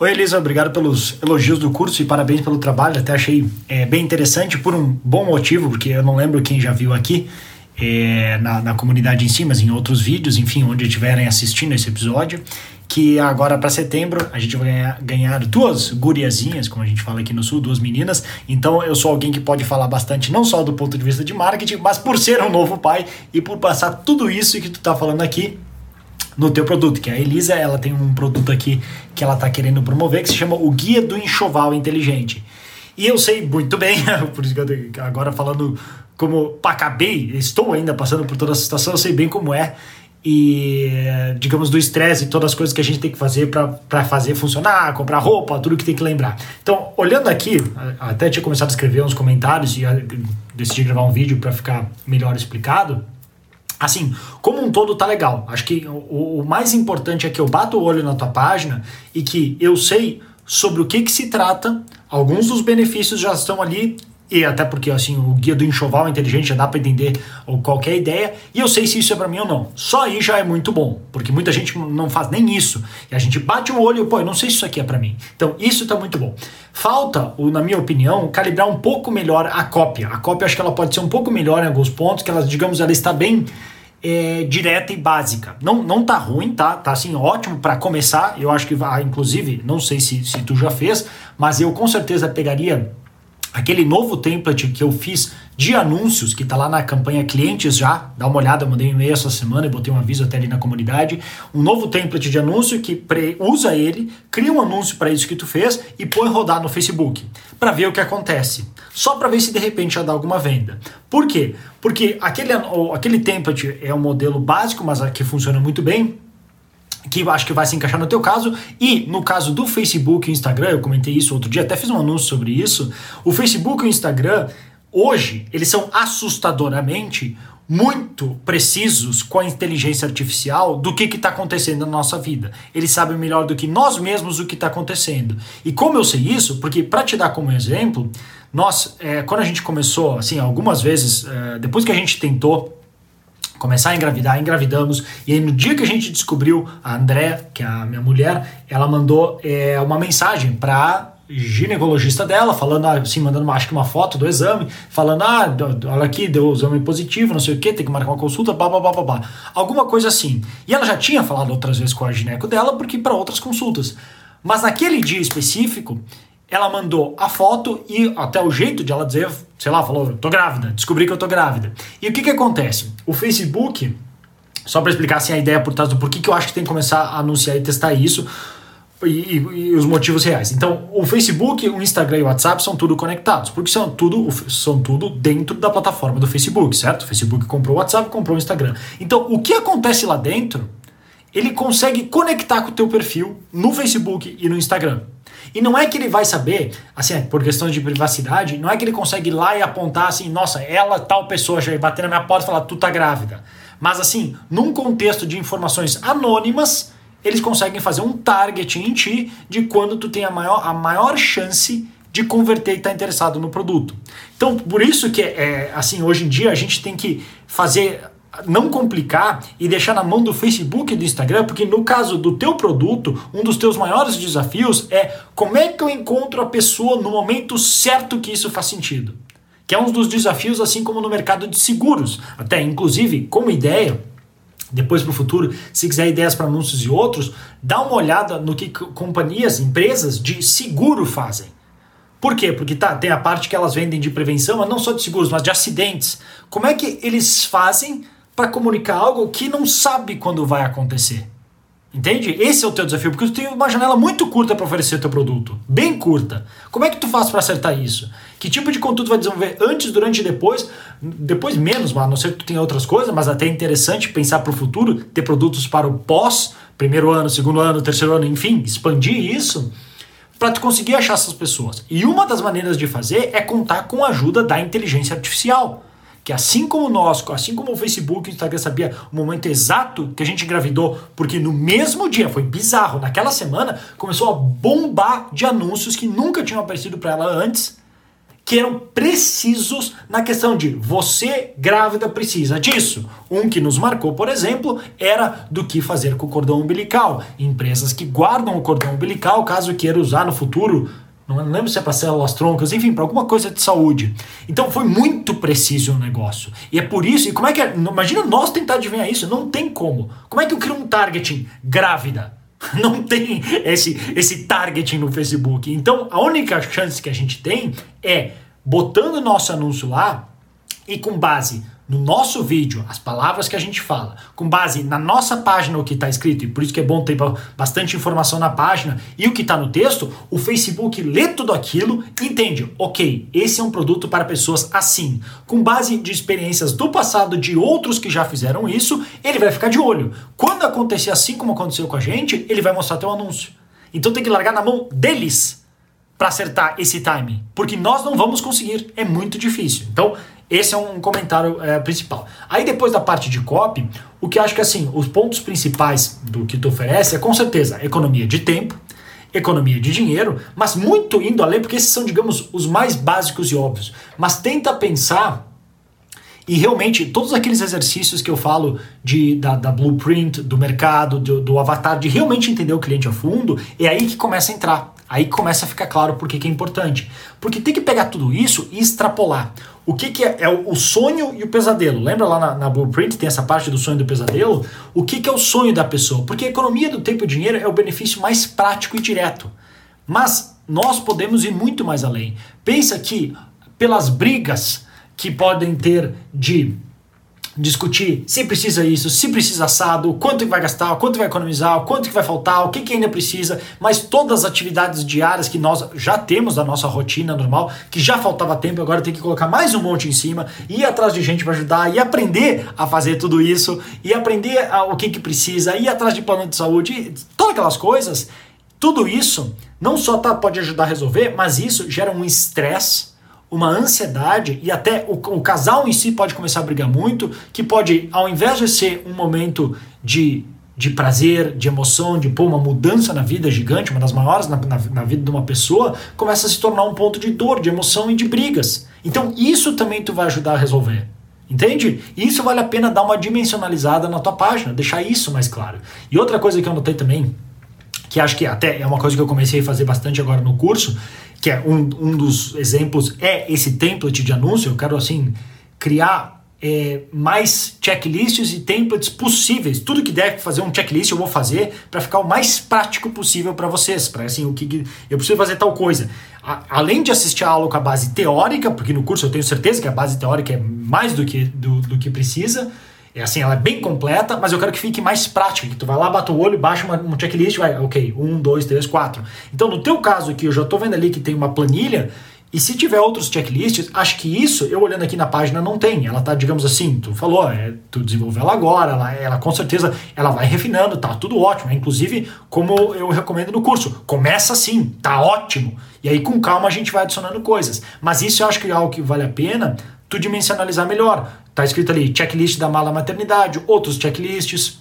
Oi, Elisa, obrigado pelos elogios do curso e parabéns pelo trabalho. Até achei é, bem interessante por um bom motivo, porque eu não lembro quem já viu aqui é, na, na comunidade em si, mas em outros vídeos, enfim, onde estiverem assistindo esse episódio, que agora para setembro a gente vai ganhar, ganhar, duas guriazinhas, como a gente fala aqui no sul, duas meninas. Então eu sou alguém que pode falar bastante, não só do ponto de vista de marketing, mas por ser um novo pai e por passar tudo isso que tu tá falando aqui no teu produto, que a Elisa, ela tem um produto aqui que ela está querendo promover, que se chama o Guia do Enxoval Inteligente. E eu sei muito bem, por isso que eu agora falando como acabei, estou ainda passando por toda a situação, eu sei bem como é e digamos do estresse e todas as coisas que a gente tem que fazer para fazer funcionar, comprar roupa, tudo que tem que lembrar. Então, olhando aqui, até tinha começado a escrever uns comentários e decidi gravar um vídeo para ficar melhor explicado. Assim, como um todo tá legal. Acho que o, o, mais importante é que eu bato o olho na tua página e que eu sei sobre o que, que se trata. Alguns dos benefícios já estão ali e até porque assim o guia do enxoval inteligente já dá para entender qualquer ideia e eu sei se isso é para mim ou não. Só aí já é muito bom, porque muita gente não faz nem isso. E a gente bate o olho e pô, eu não sei se isso aqui é para mim. Então, isso tá muito bom. Falta, na minha opinião, calibrar um pouco melhor a cópia. A cópia acho que ela pode ser um pouco melhor em alguns pontos, que ela, digamos, ela está bem é, direta e básica. Não, não tá ruim, tá? Tá assim ótimo para começar. Eu acho que vai, inclusive, não sei se, se tu já fez, mas eu com certeza pegaria aquele novo template que eu fiz de anúncios, que está lá na campanha clientes já, dá uma olhada, mandei um e-mail essa semana e botei um aviso até ali na comunidade, um novo template de anúncio que usa ele, cria um anúncio para isso que tu fez e põe rodar no Facebook, para ver o que acontece. Só para ver se de repente já dá alguma venda. Por quê? Porque aquele, aquele template é um modelo básico, mas que funciona muito bem, que eu acho que vai se encaixar no teu caso. E no caso do Facebook e Instagram, eu comentei isso outro dia, até fiz um anúncio sobre isso. O Facebook e o Instagram, hoje, eles são assustadoramente muito precisos com a inteligência artificial do que está acontecendo na nossa vida. Eles sabem melhor do que nós mesmos o que está acontecendo. E como eu sei isso? Porque, para te dar como exemplo, nós, é, quando a gente começou, assim, algumas vezes, é, depois que a gente tentou começar a engravidar, engravidamos. E aí, no dia que a gente descobriu, a André, que é a minha mulher, ela mandou é, uma mensagem para ginecologista dela, falando assim, mandando uma, acho que uma foto do exame, falando, ah, olha aqui, deu o exame positivo, não sei o que, tem que marcar uma consulta, blá, blá, blá, blá, blá. Alguma coisa assim. E ela já tinha falado outras vezes com a gineco dela, porque para outras consultas. Mas naquele dia específico, ela mandou a foto e até o jeito de ela dizer, sei lá, falou, tô grávida, descobri que eu tô grávida. E o que que acontece? O Facebook, só para explicar assim a ideia por trás do porquê que eu acho que tem que começar a anunciar e testar isso, e, e, os motivos reais. Então, o Facebook, o Instagram e o WhatsApp são tudo conectados, porque são tudo, são tudo dentro da plataforma do Facebook, certo? O Facebook comprou o WhatsApp, comprou o Instagram. Então, o que acontece lá dentro, ele consegue conectar com o teu perfil no Facebook e no Instagram. E não é que ele vai saber, assim, é por questão de privacidade, não é que ele consegue ir lá e apontar assim, nossa, ela, tal pessoa, já bater na minha porta e falar, tu tá grávida. Mas assim, num contexto de informações anônimas, eles conseguem fazer um target em ti de quando tu tem a maior, a maior chance de converter e estar tá interessado no produto. Então, por isso que é, assim, hoje em dia a gente tem que fazer não complicar e deixar na mão do Facebook e do Instagram, porque no caso do teu produto, um dos teus maiores desafios é como é que eu encontro a pessoa no momento certo que isso faz sentido. Que é um dos desafios, assim como no mercado de seguros. Até, inclusive, como ideia, depois para o futuro, se quiser ideias para anúncios e outros, dá uma olhada no que companhias, empresas de seguro fazem. Por quê? Porque tá, tem a parte que elas vendem de prevenção, mas não só de seguros, mas de acidentes. Como é que eles fazem para comunicar algo que não sabe quando vai acontecer. Entende? Esse é o teu desafio, porque tu tem uma janela muito curta para oferecer teu produto, bem curta. Como é que tu faz para acertar isso? Que tipo de conteúdo vai desenvolver antes, durante e depois? Depois menos, a não ser que tu tenha outras coisas, mas até é interessante pensar para o futuro, ter produtos para o pós, primeiro ano, segundo ano, terceiro ano, enfim, expandir isso para tu conseguir achar essas pessoas. E uma das maneiras de fazer é contar com a ajuda da inteligência artificial que assim como nós, assim como o Facebook e o Instagram sabia o momento exato que a gente engravidou, porque no mesmo dia, foi bizarro, naquela semana começou a bombar de anúncios que nunca tinham aparecido para ela antes, que eram precisos na questão de você grávida precisa disso. Um que nos marcou, por exemplo, era do que fazer com o cordão umbilical. Empresas que guardam o cordão umbilical caso queira usar no futuro não lembro se é para células troncas, enfim, para alguma coisa de saúde. Então foi muito preciso o negócio. E é por isso, e como é que é? Imagina nós tentar adivinhar isso, não tem como. Como é que eu crio um targeting grávida? Não tem esse, esse targeting no Facebook. Então a única chance que a gente tem é botando nosso anúncio lá e com base no nosso vídeo, as palavras que a gente fala, com base na nossa página o que está escrito, e por isso que é bom ter bastante informação na página e o que está no texto, o Facebook lê tudo aquilo e entende, ok, esse é um produto para pessoas assim. Com base de experiências do passado de outros que já fizeram isso, ele vai ficar de olho. Quando acontecer assim como aconteceu com a gente, ele vai mostrar teu anúncio. Então tem que largar na mão deles para acertar esse timing, porque nós não vamos conseguir, é muito difícil. Então, esse é um comentário é, principal. Aí depois da parte de copy, o que acho que assim, os pontos principais do que tu oferece é com certeza economia de tempo, economia de dinheiro, mas muito indo além, porque esses são, digamos, os mais básicos e óbvios. Mas tenta pensar e realmente todos aqueles exercícios que eu falo de, da, da blueprint, do mercado, do, do avatar, de realmente entender o cliente a fundo, é aí que começa a entrar. Aí começa a ficar claro por que, que é importante. Porque tem que pegar tudo isso e extrapolar. O que, que é, é o sonho e o pesadelo? Lembra lá na, na, Blueprint tem essa parte do sonho e do pesadelo? O que, que é o sonho da pessoa? Porque a economia do tempo e dinheiro é o benefício mais prático e direto. Mas nós podemos ir muito mais além. Pensa que pelas brigas que podem ter de discutir se precisa isso, se precisa assado, quanto vai gastar, quanto vai economizar, quanto que vai faltar, o que, que ainda precisa, mas todas as atividades diárias que nós já temos da nossa rotina normal, que já faltava tempo, agora tem que colocar mais um monte em cima, ir atrás de gente para ajudar e aprender a fazer tudo isso, e aprender a, o que, que precisa, ir atrás de plano de saúde, todas aquelas coisas, tudo isso não só tá, pode ajudar a resolver, mas isso gera um estresse uma ansiedade e até o, o, casal em si pode começar a brigar muito, que pode, ao invés de ser um momento de, de prazer, de emoção, de pô, uma mudança na vida gigante, uma das maiores na, na, na vida de uma pessoa, começa a se tornar um ponto de dor, de emoção e de brigas. Então isso também tu vai ajudar a resolver. Entende? Isso vale a pena dar uma dimensionalizada na tua página, deixar isso mais claro. E outra coisa que eu notei também, que acho que até é uma coisa que eu comecei a fazer bastante agora no curso, que é um, um dos exemplos, é esse template de anúncio. Eu quero, assim, criar é, mais checklists e templates possíveis. Tudo que deve fazer um checklist eu vou fazer para ficar o mais prático possível para vocês. Para assim, o que eu preciso fazer tal coisa. A, além de assistir a aula com a base teórica, porque no curso eu tenho certeza que a base teórica é mais do que, do, do que precisa. É assim, ela é bem completa, mas eu quero que fique mais prática, que tu vai lá, bate o olho, baixa uma, um checklist, vai, ok, um, dois, três, quatro. Então, no teu caso aqui, eu já estou vendo ali que tem uma planilha, e se tiver outros checklists, acho que isso, eu olhando aqui na página, não tem. Ela tá, digamos assim, tu falou, é, tu desenvolveu ela agora, ela, ela com certeza, ela vai refinando, tá tudo ótimo. Inclusive, como eu recomendo no curso, começa assim, tá ótimo. E aí, com calma, a gente vai adicionando coisas. Mas isso eu acho que é algo que vale a pena tu dimensionalizar melhor. Tá escrito ali checklist da mala maternidade, outros checklists,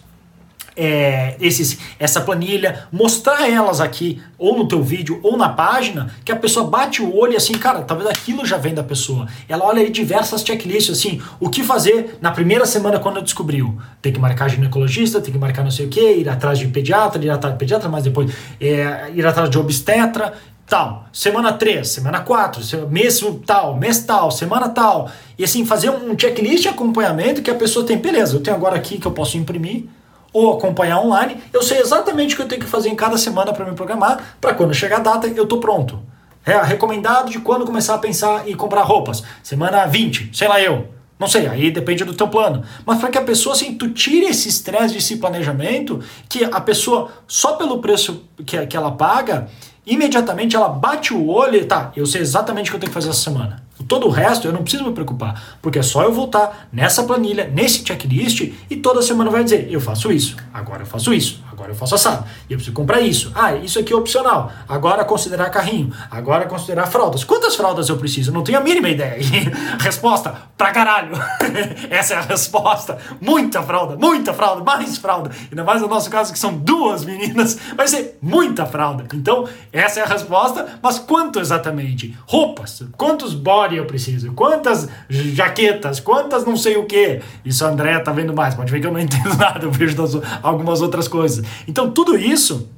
é, esses, essa planilha, mostrar elas aqui, ou no teu vídeo, ou na página, que a pessoa bate o olho e assim, cara, talvez aquilo já vem da pessoa. Ela olha aí diversas checklists, assim, o que fazer na primeira semana quando descobriu. Tem que marcar ginecologista, tem que marcar não sei o que, ir atrás de pediatra, ir atrás de pediatra, mas depois é, ir atrás de obstetra, tal, semana 3, semana 4, mês tal, mês tal, semana tal. E assim, fazer um checklist de acompanhamento que a pessoa tem, beleza, eu tenho agora aqui que eu posso imprimir ou acompanhar online, eu sei exatamente o que eu tenho que fazer em cada semana para me programar, para quando chegar a data eu tô pronto. É recomendado de quando começar a pensar em comprar roupas. Semana 20, sei lá eu. Não sei, aí depende do teu plano. Mas para que a pessoa, assim, tu tire esse estresse desse planejamento, que a pessoa, só pelo preço que, que ela paga, imediatamente ela bate o olho e tá, eu sei exatamente o que eu tenho que fazer essa semana. Todo o resto eu não preciso me preocupar, porque é só eu voltar nessa planilha, nesse checklist e toda semana vai dizer, eu faço isso, agora eu faço isso, agora eu faço assado. E eu preciso comprar isso. Ah, isso aqui é opcional. Agora considerar carrinho. Agora considerar fraldas. Quantas fraldas eu preciso? Não tenho a mínima ideia. resposta, pra caralho. Essa é a resposta. Muita fralda, muita fralda, mais fralda. Ainda mais no nosso caso que são duas meninas, vai ser muita fralda. Então, essa é a resposta. Mas quanto exatamente? Roupas. Quantos body eu preciso? Quantas jaquetas? Quantas não sei o que? Isso a André tá vendo mais. Pode ver que eu não entendo nada. Eu vejo das, algumas outras coisas. Então, tudo isso,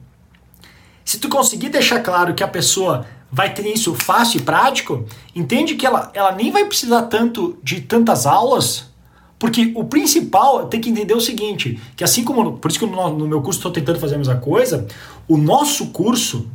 se tu conseguir deixar claro que a pessoa vai ter isso fácil e prático, entende que ela, ela nem vai precisar tanto de tantas aulas, porque o principal tem que entender o seguinte, que assim como, por isso que no, no meu curso estou tentando fazer a mesma coisa, o nosso curso,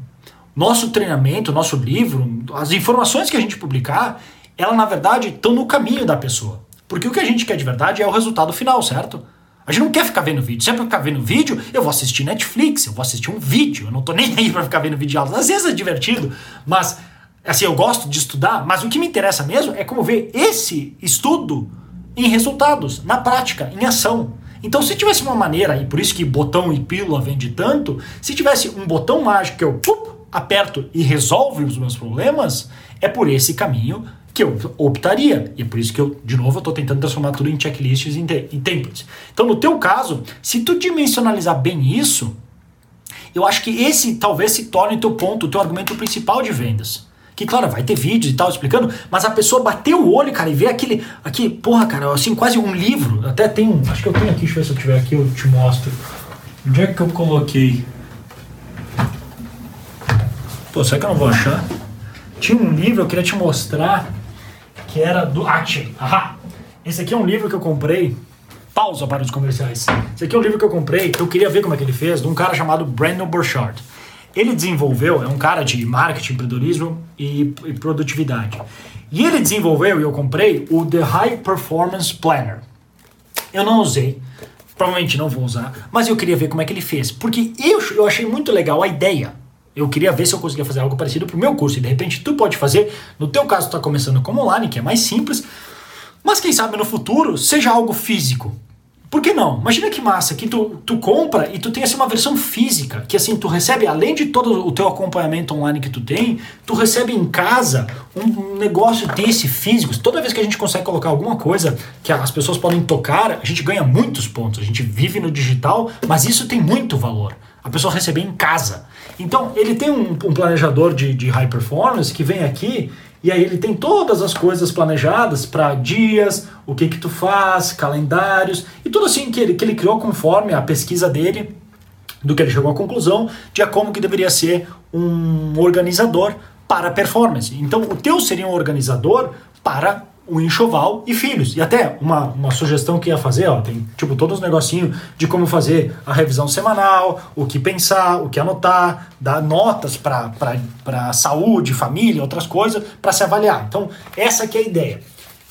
nosso treinamento, nosso livro, as informações que a gente publicar, ela na verdade estão no caminho da pessoa. Porque o que a gente quer de verdade é o resultado final, certo? A gente não quer ficar vendo vídeo. Se é pra ficar vendo vídeo, eu vou assistir Netflix, eu vou assistir um vídeo. Eu não tô nem aí pra ficar vendo vídeo de aulas. Às vezes é divertido, mas assim, eu gosto de estudar, mas o que me interessa mesmo é como ver esse estudo em resultados, na prática, em ação. Então, se tivesse uma maneira, e por isso que botão e pílula vende tanto, se tivesse um botão mágico que eu pup, aperto e resolve os meus problemas, é por esse caminho que eu optaria. E é por isso que eu, de novo, estou tentando transformar tudo em checklists e em, em templates. Então, no teu caso, se tu dimensionalizar bem isso, eu acho que esse talvez se torne o teu ponto, o teu argumento principal de vendas. Que, claro, vai ter vídeos e tal explicando, mas a pessoa bater o olho, cara, e ver aquele. Aqui, porra, cara, assim, quase um livro. Até tem um. Acho que eu tenho aqui, deixa eu ver se eu tiver aqui, eu te mostro. Onde é que eu coloquei? Pô, será que eu não vou achar? Tinha um livro, eu queria te mostrar que era do. Ah, Ahá! Esse aqui é um livro que eu comprei. Pausa para os comerciais. Esse aqui é um livro que eu comprei, que eu queria ver como é que ele fez, de um cara chamado Brandon Burchard. Ele desenvolveu, é um cara de marketing, empreendedorismo e, e produtividade. E ele desenvolveu, e eu comprei, o The High Performance Planner. Eu não usei, provavelmente não vou usar, mas eu queria ver como é que ele fez. Porque eu, eu achei muito legal a ideia. Eu queria ver se eu conseguia fazer algo parecido para o meu curso. E de repente tu pode fazer. No teu caso, tu está começando como online, que é mais simples. Mas quem sabe no futuro seja algo físico. Por que não? Imagina que massa, que tu, tu compra e tu tem assim uma versão física, que assim tu recebe, além de todo o teu acompanhamento online que tu tem, tu recebe em casa um negócio desse físico. Toda vez que a gente consegue colocar alguma coisa que as pessoas podem tocar, a gente ganha muitos pontos. A gente vive no digital, mas isso tem muito valor. A pessoa receber em casa. Então, ele tem um, um planejador de, de high performance que vem aqui e aí ele tem todas as coisas planejadas para dias, o que que tu faz, calendários e tudo assim que ele, que ele criou conforme a pesquisa dele, do que ele chegou à conclusão de como que deveria ser um organizador para performance. Então o teu seria um organizador para o enxoval e filhos. E até uma, uma sugestão que ia fazer, ó, tem tipo todos os negocinhos de como fazer a revisão semanal, o que pensar, o que anotar, dar notas para saúde, família, outras coisas, para se avaliar. Então, essa que é a ideia.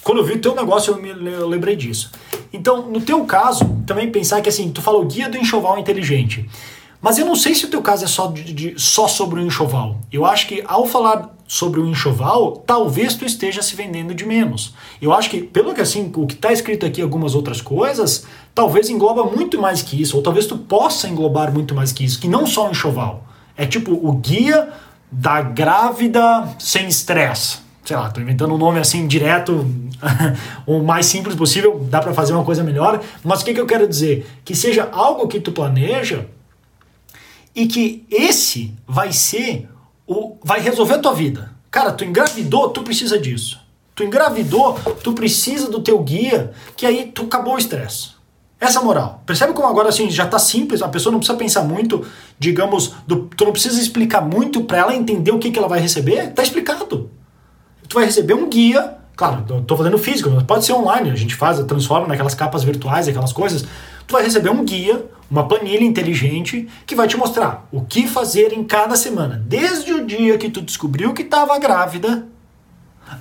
Quando eu vi o teu negócio, eu me lembrei disso. Então, no teu caso, também pensar que assim, tu falou guia do enxoval inteligente. Mas eu não sei se o teu caso é só, de, de, só sobre o enxoval. Eu acho que ao falar sobre o enxoval, talvez tu esteja se vendendo de menos. Eu acho que, pelo que assim, o que está escrito aqui, algumas outras coisas, talvez engloba muito mais que isso, ou talvez tu possa englobar muito mais que isso, que não só o enxoval. É tipo o guia da grávida sem estresse. Sei lá, tô inventando um nome assim direto, o mais simples possível, dá para fazer uma coisa melhor. Mas o que, que eu quero dizer? Que seja algo que tu planeja e que esse vai ser o vai resolver a tua vida. Cara, tu engravidou, tu precisa disso. Tu engravidou, tu precisa do teu guia, que aí tu acabou o estresse. Essa é moral. Percebe como agora assim já tá simples, a pessoa não precisa pensar muito, digamos, do, tu não precisa explicar muito para ela entender o que, que ela vai receber, tá explicado. Tu vai receber um guia, claro, eu tô fazendo físico, mas pode ser online, a gente faz, transforma naquelas capas virtuais, aquelas coisas. Tu vai receber um guia uma planilha inteligente que vai te mostrar o que fazer em cada semana, desde o dia que tu descobriu que estava grávida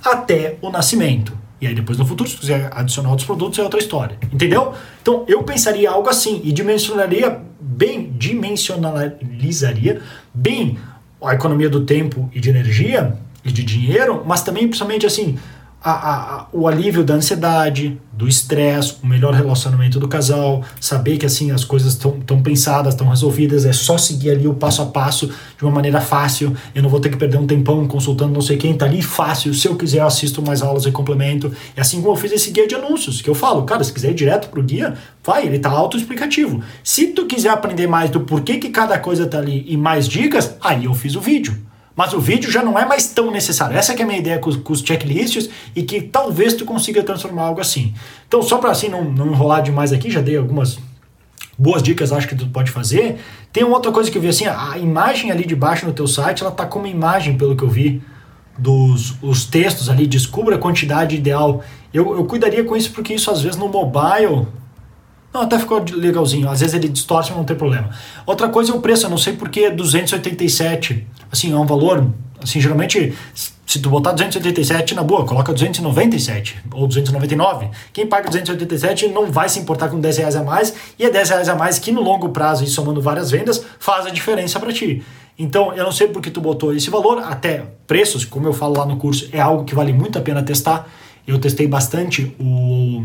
até o nascimento. E aí depois no futuro, se quiser adicionar outros produtos, é outra história. Entendeu? Então eu pensaria algo assim e dimensionaria bem, dimensionalizaria bem a economia do tempo e de energia e de dinheiro, mas também principalmente assim, a, a, o alívio da ansiedade, do estresse, o melhor relacionamento do casal, saber que assim as coisas estão pensadas, estão resolvidas, é só seguir ali o passo a passo de uma maneira fácil, eu não vou ter que perder um tempão consultando não sei quem, tá ali fácil, se eu quiser eu assisto mais aulas e complemento, é assim como eu fiz esse guia de anúncios, que eu falo, cara, se quiser ir direto pro guia, vai, ele tá autoexplicativo. Se tu quiser aprender mais do porquê que cada coisa tá ali e mais dicas, aí eu fiz o vídeo. Mas o vídeo já não é mais tão necessário. Essa é a minha ideia com, com, os checklists e que talvez tu consiga transformar algo assim. Então, só para assim não, não enrolar demais aqui, já dei algumas boas dicas, acho que tu pode fazer. Tem uma outra coisa que eu vi assim, a imagem ali de baixo no teu site, ela tá como imagem, pelo que eu vi, dos os textos ali, descubra a quantidade ideal. Eu, eu cuidaria com isso porque isso às vezes no mobile não, até ficou legalzinho. Às vezes ele distorce, mas não tem problema. Outra coisa é o preço. Eu não sei porque 287. Assim, é um valor. Assim, geralmente, se tu botar 287 na boa, coloca 297 ou 299. Quem paga 287 não vai se importar com 10 reais a mais. E é 10 reais a mais que no longo prazo, e somando várias vendas, faz a diferença para ti. Então, eu não sei porque tu botou esse valor. Até preços, como eu falo lá no curso, é algo que vale muito a pena testar. Eu testei bastante o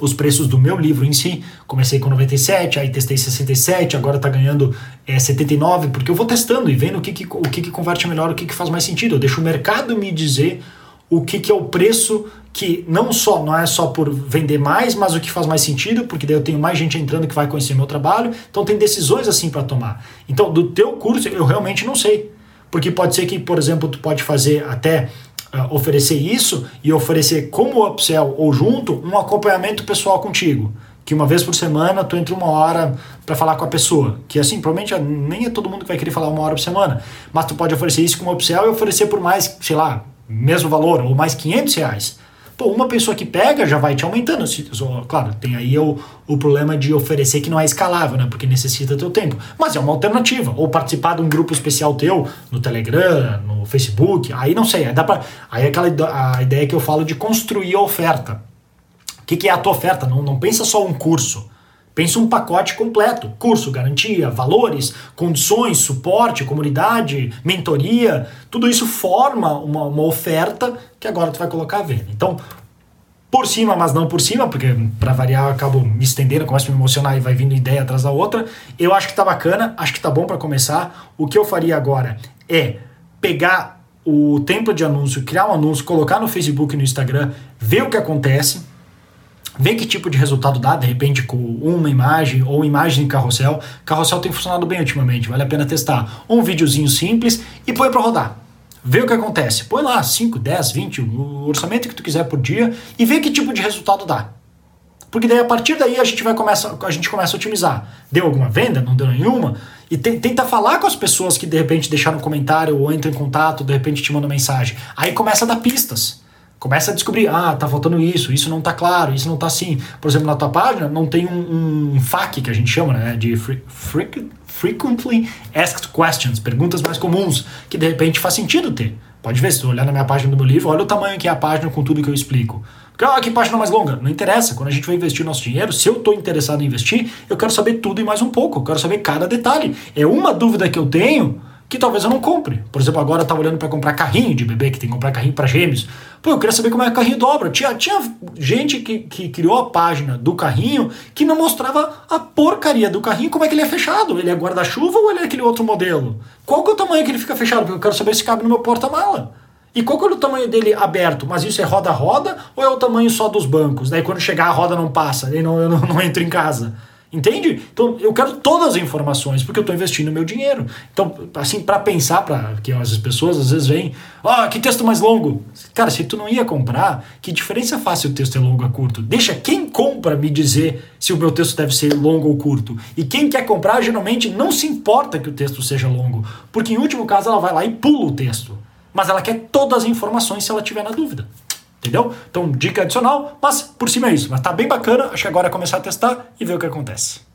os preços do meu livro em si. Comecei com 97, aí testei 67, agora está ganhando é, 79, porque eu vou testando e vendo o que, que, o que, que converte melhor, o que, que faz mais sentido. Eu deixo o mercado me dizer o que, que é o preço que não só não é só por vender mais, mas o que faz mais sentido, porque daí eu tenho mais gente entrando que vai conhecer meu trabalho. Então tem decisões assim para tomar. Então do teu curso eu realmente não sei. Porque pode ser que, por exemplo, tu pode fazer até uh, oferecer isso e oferecer como upsell ou junto um acompanhamento pessoal contigo. Que uma vez por semana tu entra uma hora para falar com a pessoa. Que assim, provavelmente nem é todo mundo que vai querer falar uma hora por semana. Mas tu pode oferecer isso como upsell e oferecer por mais, sei lá, mesmo valor ou mais 500 reais. Pô, uma pessoa que pega já vai te aumentando. Claro, tem aí o, o problema de oferecer que não é escalável, né? Porque necessita teu tempo. Mas é uma alternativa. Ou participar de um grupo especial teu no Telegram, no Facebook. Aí não sei. Aí, dá pra, aí é aquela a ideia que eu falo de construir a oferta. O que, que é a tua oferta? Não, não pensa só um curso. Pensa um pacote completo: curso, garantia, valores, condições, suporte, comunidade, mentoria. Tudo isso forma uma, uma oferta que agora tu vai colocar à venda. Então, por cima, mas não por cima, porque para variar eu acabo me estendendo, começo a me emocionar e vai vindo ideia atrás da outra. Eu acho que tá bacana, acho que tá bom para começar. O que eu faria agora é pegar o tempo de anúncio, criar um anúncio, colocar no Facebook e no Instagram, ver o que acontece ver que tipo de resultado dá, de repente com uma imagem ou imagem em carrossel. Carrossel tem funcionado bem ultimamente, vale a pena testar. Um videozinho simples e põe para rodar. Vê o que acontece. Põe lá 5, 10, 20, o orçamento que tu quiser por dia e vê que tipo de resultado dá. Porque daí a partir daí a gente vai começa, a gente começa a otimizar. Deu alguma venda? Não deu nenhuma? E te, tenta falar com as pessoas que de repente deixaram um comentário ou entram em contato, de repente te mandam mensagem. Aí começa a dar pistas. Começa a descobrir, ah, tá faltando isso, isso não tá claro, isso não tá assim. Por exemplo, na tua página não tem um, um FAQ que a gente chama, né, de Frequently Asked Questions, perguntas mais comuns, que de repente faz sentido ter. Pode ver, se tu olhar na minha página do meu livro, olha o tamanho que é a página com tudo que eu explico. Porque, ah, que página mais longa? Não interessa. Quando a gente vai investir o nosso dinheiro, se eu estou interessado em investir, eu quero saber tudo e mais um pouco. Eu quero saber cada detalhe. É uma dúvida que eu tenho que talvez eu não compre. Por exemplo, agora eu tava olhando para comprar carrinho de bebê, que tem que comprar carrinho para gêmeos. Pô, eu queria saber como é o carrinho dobra. Tinha, tinha gente que, que criou a página do carrinho que não mostrava a porcaria do carrinho, como é que ele é fechado. Ele é guarda-chuva ou ele é aquele outro modelo? Qual que é o tamanho que ele fica fechado? Porque eu quero saber se cabe no meu porta-mala. E qual que é o tamanho dele aberto? Mas isso é roda-roda ou é o tamanho só dos bancos? Daí quando chegar a roda não passa, daí não, eu não, não entro em casa. Entende? Então eu quero todas as informações porque eu estou investindo meu dinheiro. Então, assim, para pensar, para que as pessoas às vezes vêm, ah, oh, que texto mais longo. Cara, se tu não ia comprar, que diferença faz se o texto é longo ou curto? Deixa quem compra me dizer se o meu texto deve ser longo ou curto. E quem quer comprar geralmente não se importa que o texto seja longo, porque em último caso ela vai lá e pula o texto. Mas ela quer todas as informações se ela tiver na dúvida. Entendeu? Então, dica adicional, mas por cima é isso. Mas tá bem bacana, acho que agora é começar a testar e ver o que acontece.